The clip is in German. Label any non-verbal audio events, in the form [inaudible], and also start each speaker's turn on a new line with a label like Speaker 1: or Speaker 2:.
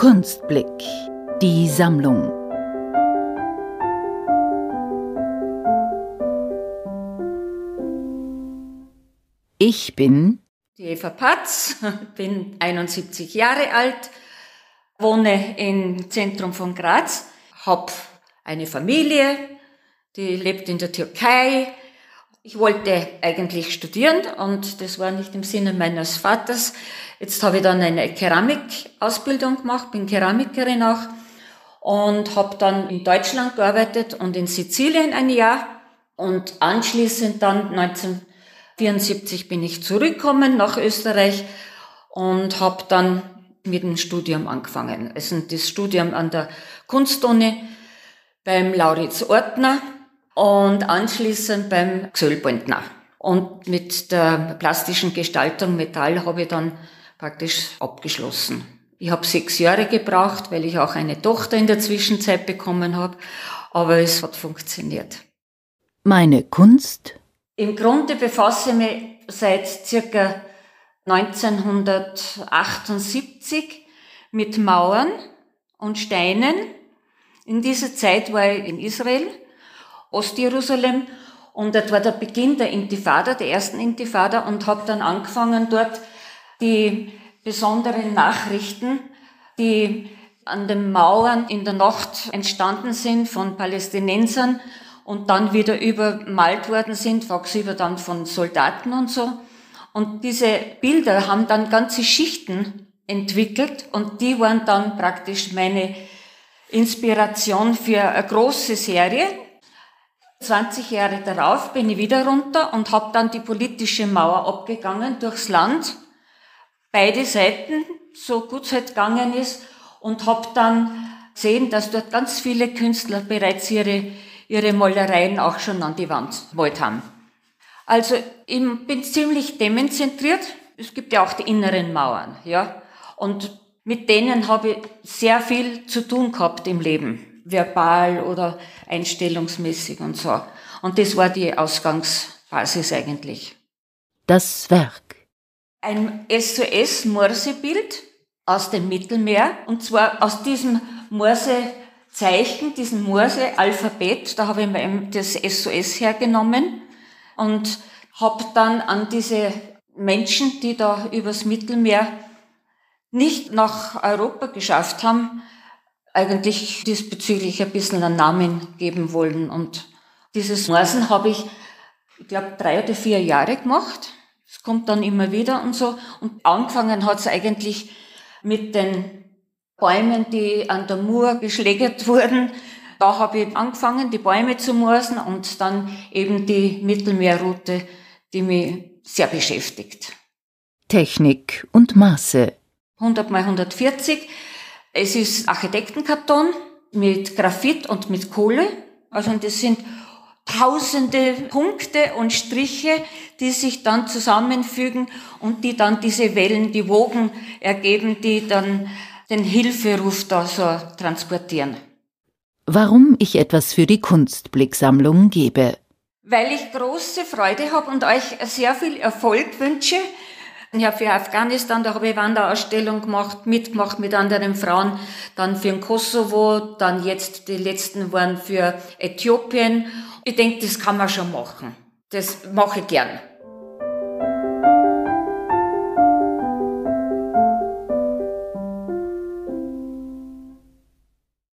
Speaker 1: Kunstblick, die Sammlung. Ich bin
Speaker 2: die Eva Patz, [laughs] bin 71 Jahre alt, wohne im Zentrum von Graz, habe eine Familie, die lebt in der Türkei. Ich wollte eigentlich studieren und das war nicht im Sinne meines Vaters. Jetzt habe ich dann eine Keramikausbildung gemacht, bin Keramikerin auch und habe dann in Deutschland gearbeitet und in Sizilien ein Jahr und anschließend dann 1974 bin ich zurückgekommen nach Österreich und habe dann mit dem Studium angefangen. Also das Studium an der Kunstuni beim Lauritz Ortner und anschließend beim Xölbundner. Und mit der plastischen Gestaltung Metall habe ich dann praktisch abgeschlossen. Ich habe sechs Jahre gebraucht, weil ich auch eine Tochter in der Zwischenzeit bekommen habe, aber es hat funktioniert.
Speaker 1: Meine Kunst?
Speaker 2: Im Grunde befasse ich mich seit circa 1978 mit Mauern und Steinen. In dieser Zeit war ich in Israel, Ostjerusalem, und das war der Beginn der Intifada, der ersten Intifada, und habe dann angefangen dort die besonderen Nachrichten, die an den Mauern in der Nacht entstanden sind von Palästinensern und dann wieder übermalt worden sind, tagsüber dann von Soldaten und so. Und diese Bilder haben dann ganze Schichten entwickelt und die waren dann praktisch meine Inspiration für eine große Serie. 20 Jahre darauf bin ich wieder runter und habe dann die politische Mauer abgegangen durchs Land beide Seiten, so gut es halt gegangen ist, und habe dann gesehen, dass dort ganz viele Künstler bereits ihre, ihre Malereien auch schon an die Wand gemalt haben. Also ich bin ziemlich demenzentriert. Es gibt ja auch die inneren Mauern, ja. Und mit denen habe ich sehr viel zu tun gehabt im Leben, verbal oder einstellungsmäßig und so. Und das war die Ausgangsbasis eigentlich.
Speaker 1: Das Werk
Speaker 2: ein SOS-Morsebild aus dem Mittelmeer, und zwar aus diesem Morsezeichen, diesem Morse-Alphabet, da habe ich mir das SOS hergenommen und habe dann an diese Menschen, die da übers Mittelmeer nicht nach Europa geschafft haben, eigentlich diesbezüglich ein bisschen einen Namen geben wollen. Und dieses Morsen habe ich, ich glaube, drei oder vier Jahre gemacht. Es kommt dann immer wieder und so. Und angefangen hat es eigentlich mit den Bäumen, die an der Mur geschlägert [laughs] wurden. Da habe ich angefangen, die Bäume zu morsen und dann eben die Mittelmeerroute, die mich sehr beschäftigt.
Speaker 1: Technik und Maße.
Speaker 2: 100 mal 140. Es ist Architektenkarton mit Graphit und mit Kohle. Also das sind tausende Punkte und Striche, die sich dann zusammenfügen und die dann diese Wellen, die Wogen ergeben, die dann den Hilferuf da so transportieren.
Speaker 1: Warum ich etwas für die Kunstblicksammlung gebe.
Speaker 2: Weil ich große Freude habe und euch sehr viel Erfolg wünsche habe für Afghanistan, da habe ich Wanderausstellung gemacht, mitgemacht mit anderen Frauen, dann für den Kosovo, dann jetzt die letzten waren für Äthiopien. Ich denke, das kann man schon machen. Das mache ich gern.